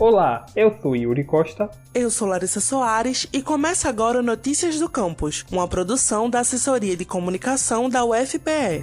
Olá, eu sou Yuri Costa. Eu sou Larissa Soares e começa agora o Notícias do Campus, uma produção da Assessoria de Comunicação da UFPE.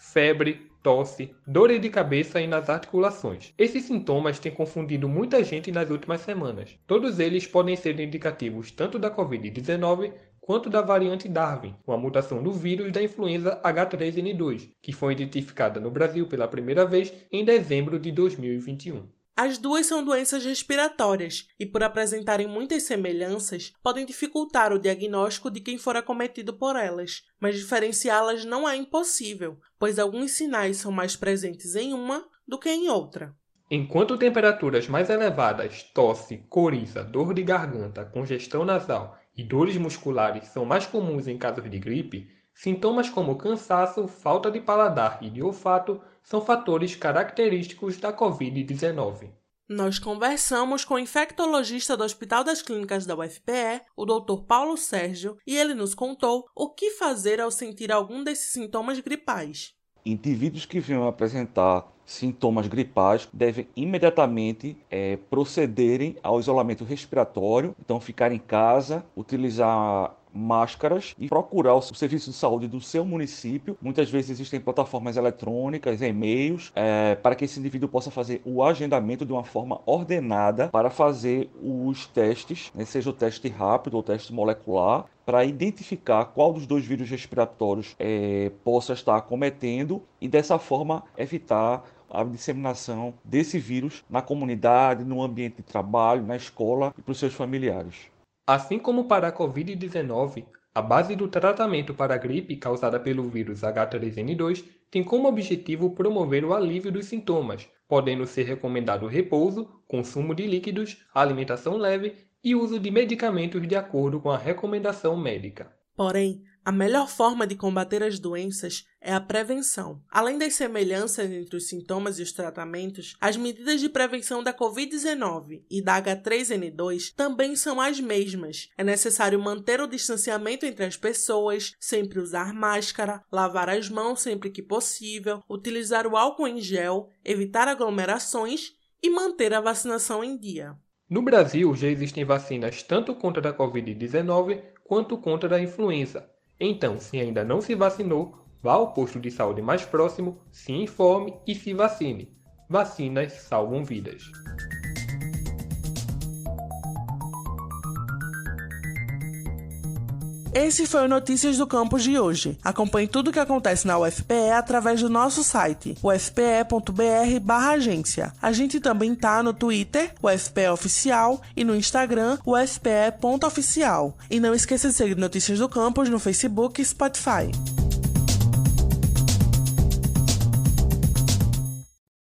Febre, tosse, dor de cabeça e nas articulações. Esses sintomas têm confundido muita gente nas últimas semanas. Todos eles podem ser indicativos tanto da Covid-19 quanto da variante Darwin, uma mutação do vírus da influenza H3N2, que foi identificada no Brasil pela primeira vez em dezembro de 2021. As duas são doenças respiratórias e, por apresentarem muitas semelhanças, podem dificultar o diagnóstico de quem for acometido por elas, mas diferenciá-las não é impossível, pois alguns sinais são mais presentes em uma do que em outra. Enquanto temperaturas mais elevadas, tosse, coriza, dor de garganta, congestão nasal e dores musculares são mais comuns em casos de gripe, sintomas como cansaço, falta de paladar e de olfato são fatores característicos da Covid-19. Nós conversamos com o infectologista do Hospital das Clínicas da UFPE, o Dr. Paulo Sérgio, e ele nos contou o que fazer ao sentir algum desses sintomas gripais. Indivíduos que venham apresentar sintomas gripais devem imediatamente é, procederem ao isolamento respiratório, então ficar em casa, utilizar máscaras e procurar o serviço de saúde do seu município. Muitas vezes existem plataformas eletrônicas, e-mails, é, para que esse indivíduo possa fazer o agendamento de uma forma ordenada para fazer os testes, né, seja o teste rápido ou o teste molecular, para identificar qual dos dois vírus respiratórios é, possa estar cometendo e dessa forma evitar a disseminação desse vírus na comunidade, no ambiente de trabalho, na escola e para os seus familiares. Assim como para a Covid-19, a base do tratamento para a gripe causada pelo vírus H3N2 tem como objetivo promover o alívio dos sintomas, podendo ser recomendado repouso, consumo de líquidos, alimentação leve e uso de medicamentos de acordo com a recomendação médica. Porém, a melhor forma de combater as doenças é a prevenção. Além das semelhanças entre os sintomas e os tratamentos, as medidas de prevenção da Covid-19 e da H3N2 também são as mesmas. É necessário manter o distanciamento entre as pessoas, sempre usar máscara, lavar as mãos sempre que possível, utilizar o álcool em gel, evitar aglomerações e manter a vacinação em dia. No Brasil, já existem vacinas tanto contra a Covid-19 quanto contra a influenza. Então, se ainda não se vacinou, vá ao posto de saúde mais próximo, se informe e se vacine. Vacinas salvam vidas. Esse foi o Notícias do Campus de hoje. Acompanhe tudo o que acontece na UFPE através do nosso site, ufpe.br/agência. A gente também tá no Twitter, UFPE Oficial, e no Instagram, ufpe.oficial. E não esqueça de seguir Notícias do Campus no Facebook e Spotify.